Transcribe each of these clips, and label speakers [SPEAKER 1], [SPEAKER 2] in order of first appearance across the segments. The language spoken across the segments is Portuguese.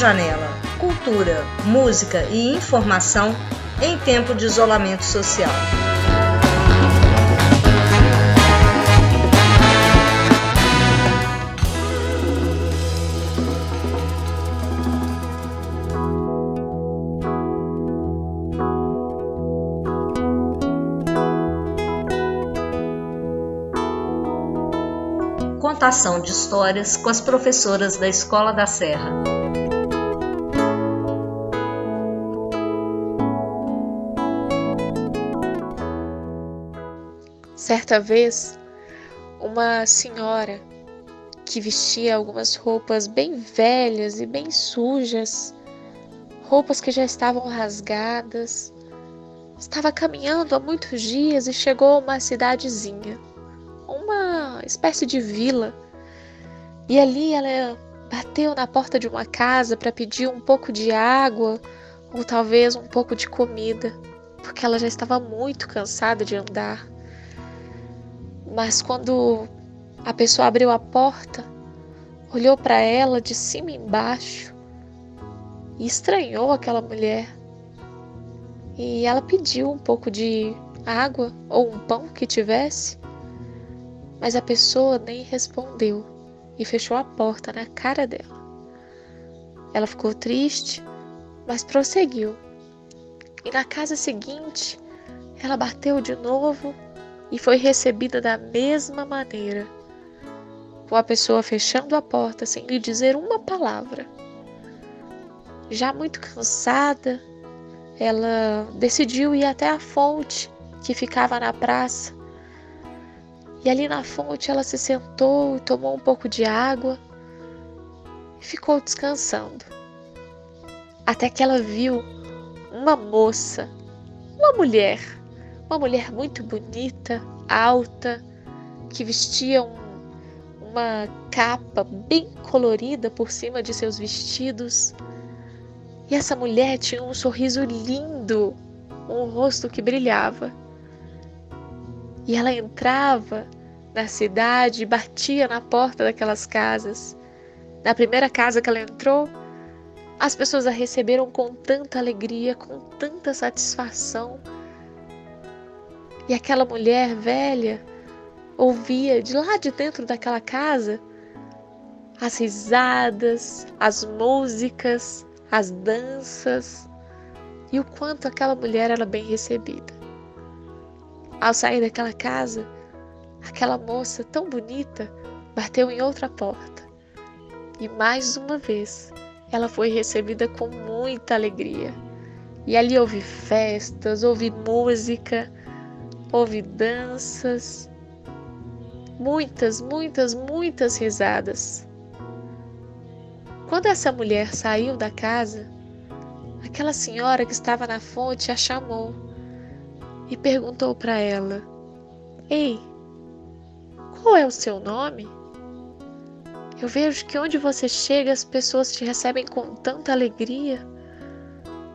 [SPEAKER 1] Janela. Cultura, música e informação em tempo de isolamento social. contação de histórias com as professoras da Escola da Serra.
[SPEAKER 2] Certa vez, uma senhora que vestia algumas roupas bem velhas e bem sujas, roupas que já estavam rasgadas, estava caminhando há muitos dias e chegou a uma cidadezinha espécie de vila. E ali ela bateu na porta de uma casa para pedir um pouco de água ou talvez um pouco de comida, porque ela já estava muito cansada de andar. Mas quando a pessoa abriu a porta, olhou para ela de cima e embaixo e estranhou aquela mulher. E ela pediu um pouco de água ou um pão que tivesse. Mas a pessoa nem respondeu e fechou a porta na cara dela. Ela ficou triste, mas prosseguiu. E na casa seguinte, ela bateu de novo e foi recebida da mesma maneira, com a pessoa fechando a porta sem lhe dizer uma palavra. Já muito cansada, ela decidiu ir até a fonte que ficava na praça e ali na fonte ela se sentou e tomou um pouco de água e ficou descansando. Até que ela viu uma moça, uma mulher, uma mulher muito bonita, alta, que vestia um, uma capa bem colorida por cima de seus vestidos. E essa mulher tinha um sorriso lindo, um rosto que brilhava. E ela entrava na cidade e batia na porta daquelas casas. Na primeira casa que ela entrou, as pessoas a receberam com tanta alegria, com tanta satisfação. E aquela mulher velha ouvia de lá de dentro daquela casa as risadas, as músicas, as danças e o quanto aquela mulher era bem recebida. Ao sair daquela casa, aquela moça tão bonita bateu em outra porta. E mais uma vez ela foi recebida com muita alegria. E ali houve festas, houve música, houve danças, muitas, muitas, muitas risadas. Quando essa mulher saiu da casa, aquela senhora que estava na fonte a chamou e perguntou para ela: Ei, qual é o seu nome? Eu vejo que onde você chega as pessoas te recebem com tanta alegria,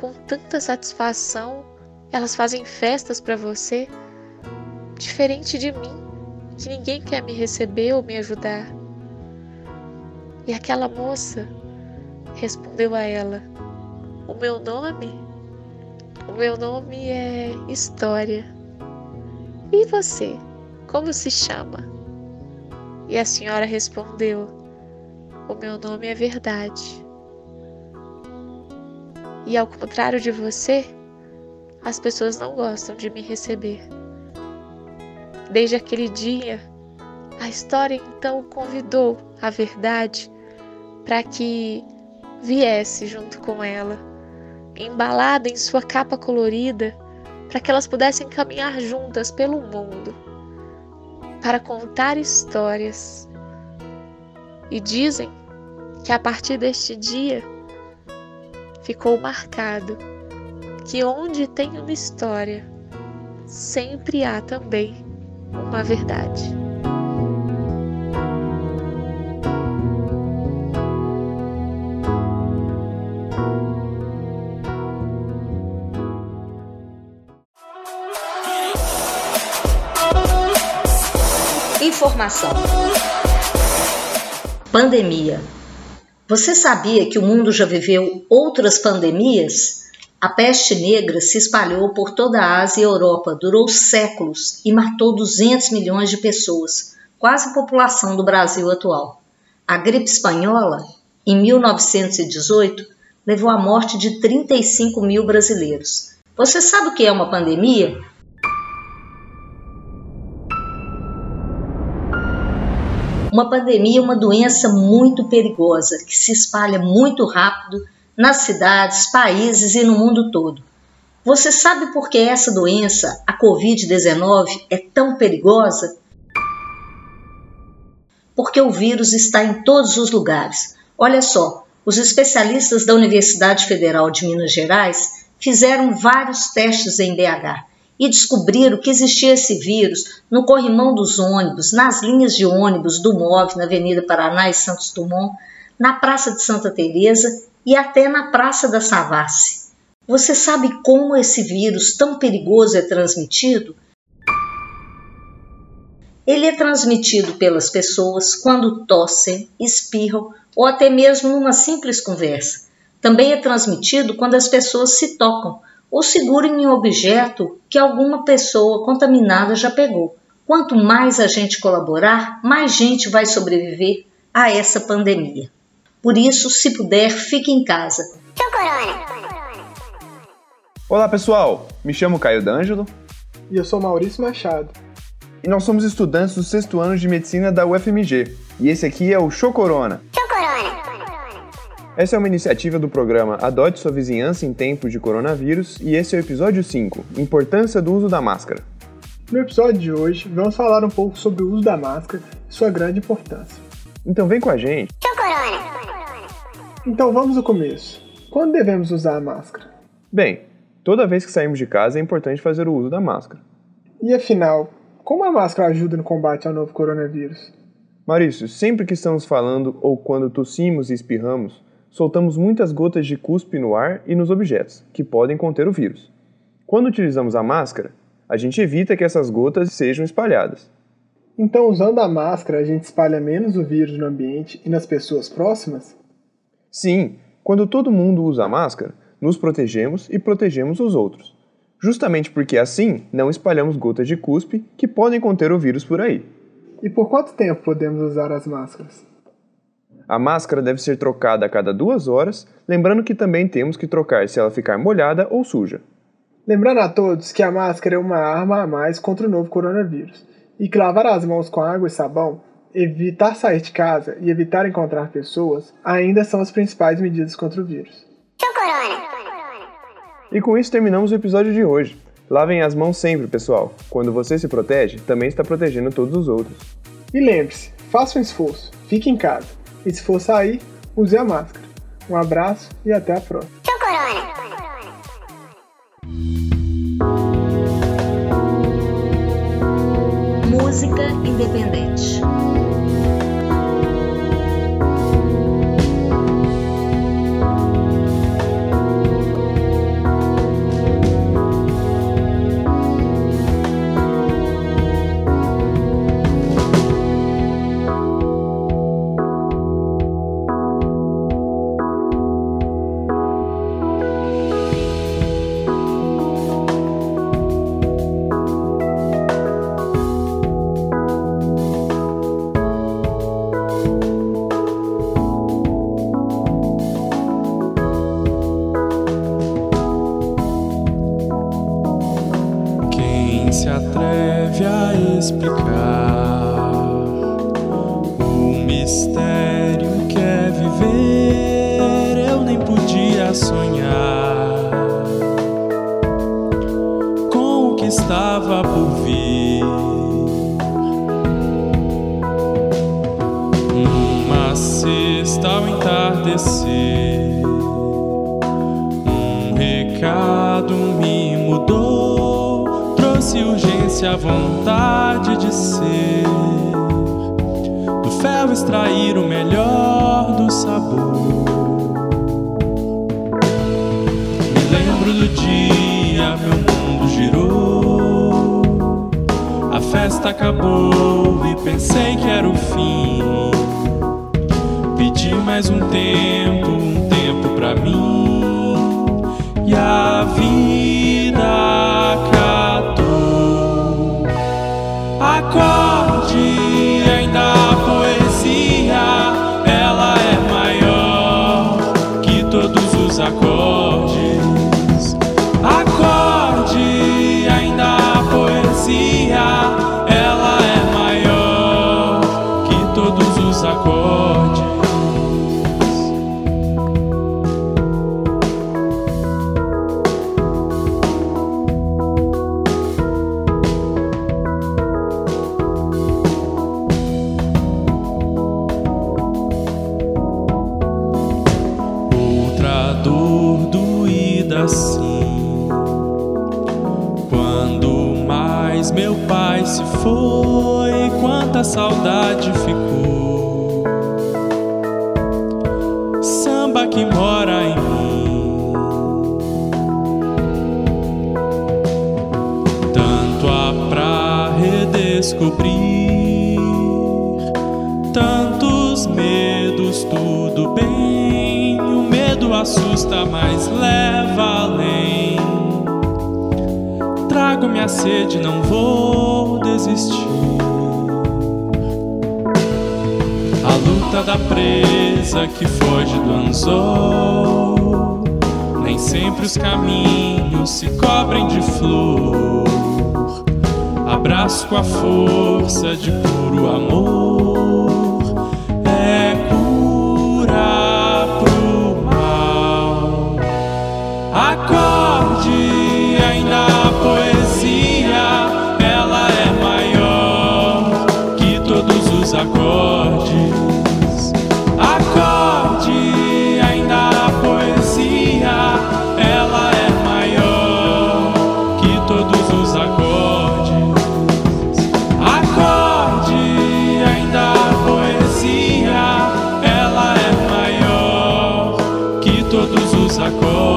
[SPEAKER 2] com tanta satisfação, elas fazem festas para você, diferente de mim, que ninguém quer me receber ou me ajudar. E aquela moça respondeu a ela: O meu nome o meu nome é História. E você? Como se chama? E a senhora respondeu: O meu nome é Verdade. E ao contrário de você, as pessoas não gostam de me receber. Desde aquele dia, a história então convidou a verdade para que viesse junto com ela embalada em sua capa colorida, para que elas pudessem caminhar juntas pelo mundo, para contar histórias. E dizem que a partir deste dia ficou marcado que onde tem uma história, sempre há também uma verdade.
[SPEAKER 1] Informação. Pandemia. Você sabia que o mundo já viveu outras pandemias? A peste negra se espalhou por toda a Ásia e Europa, durou séculos e matou 200 milhões de pessoas, quase a população do Brasil atual. A gripe espanhola, em 1918, levou à morte de 35 mil brasileiros. Você sabe o que é uma pandemia? Uma pandemia é uma doença muito perigosa que se espalha muito rápido nas cidades, países e no mundo todo. Você sabe por que essa doença, a Covid-19, é tão perigosa? Porque o vírus está em todos os lugares. Olha só, os especialistas da Universidade Federal de Minas Gerais fizeram vários testes em BH e descobriram que existia esse vírus no corrimão dos ônibus, nas linhas de ônibus do MOV, na Avenida Paraná e Santos Dumont, na Praça de Santa Teresa e até na Praça da Savassi. Você sabe como esse vírus tão perigoso é transmitido? Ele é transmitido pelas pessoas quando tossem, espirram ou até mesmo numa simples conversa. Também é transmitido quando as pessoas se tocam ou seguram em um objeto que alguma pessoa contaminada já pegou. Quanto mais a gente colaborar, mais gente vai sobreviver a essa pandemia. Por isso, se puder, fique em casa.
[SPEAKER 3] Olá pessoal, me chamo Caio D'Angelo.
[SPEAKER 4] E eu sou Maurício Machado.
[SPEAKER 3] E nós somos estudantes do sexto ano de medicina da UFMG. E esse aqui é o Show Corona. Essa é uma iniciativa do programa Adote Sua Vizinhança em Tempos de Coronavírus e esse é o episódio 5 Importância do Uso da Máscara.
[SPEAKER 4] No episódio de hoje, vamos falar um pouco sobre o uso da máscara e sua grande importância.
[SPEAKER 3] Então vem com a gente.
[SPEAKER 4] Então vamos ao começo. Quando devemos usar a máscara?
[SPEAKER 3] Bem, toda vez que saímos de casa é importante fazer o uso da máscara.
[SPEAKER 4] E afinal, como a máscara ajuda no combate ao novo coronavírus?
[SPEAKER 3] Maurício, sempre que estamos falando ou quando tossimos e espirramos, soltamos muitas gotas de cuspe no ar e nos objetos, que podem conter o vírus. Quando utilizamos a máscara, a gente evita que essas gotas sejam espalhadas.
[SPEAKER 4] Então, usando a máscara, a gente espalha menos o vírus no ambiente e nas pessoas próximas?
[SPEAKER 3] Sim, quando todo mundo usa máscara, nos protegemos e protegemos os outros. Justamente porque assim não espalhamos gotas de cuspe que podem conter o vírus por aí.
[SPEAKER 4] E por quanto tempo podemos usar as máscaras?
[SPEAKER 3] A máscara deve ser trocada a cada duas horas, lembrando que também temos que trocar se ela ficar molhada ou suja.
[SPEAKER 4] Lembrando a todos que a máscara é uma arma a mais contra o novo coronavírus e que lavar as mãos com água e sabão, evitar sair de casa e evitar encontrar pessoas ainda são as principais medidas contra o vírus.
[SPEAKER 3] E com isso terminamos o episódio de hoje. Lavem as mãos sempre, pessoal. Quando você se protege, também está protegendo todos os outros.
[SPEAKER 4] E lembre-se, faça um esforço, fique em casa. E se for sair, use a máscara. Um abraço e até a próxima.
[SPEAKER 1] Música independente.
[SPEAKER 5] Estava por vir. Uma cesta ao entardecer, um recado me mudou, trouxe urgência, a vontade de ser. Do fel extrair o melhor do sabor. Me lembro do dia, meu mundo girou festa acabou e pensei que era o fim. Pedi mais um tempo, um tempo pra mim. E a vida sede, não vou desistir. A luta da presa que foge do anzol. Nem sempre os caminhos se cobrem de flor. Abraço com a força de puro amor.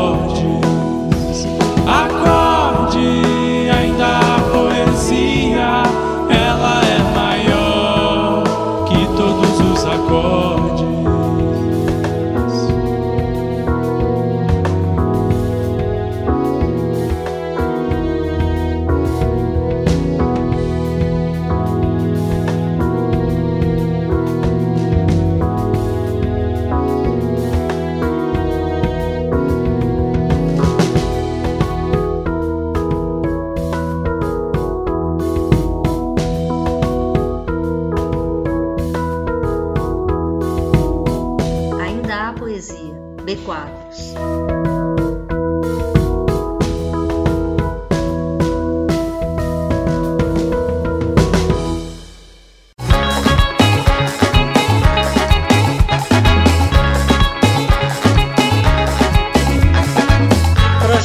[SPEAKER 5] Acordes. Acorde,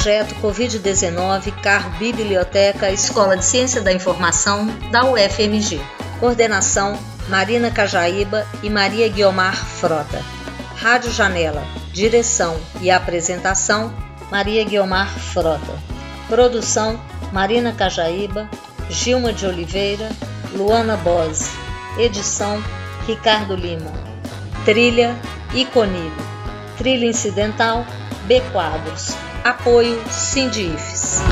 [SPEAKER 1] Projeto Covid-19 Carro Biblioteca Escola de Ciência da Informação da UFMG. Coordenação Marina Cajaíba e Maria Guiomar Frota. Rádio Janela, direção e apresentação Maria Guiomar Frota. Produção Marina Cajaíba, Gilma de Oliveira, Luana Bose. Edição Ricardo Lima. Trilha Iconilho. Trilha incidental B Quadros. Apoio Sindifes.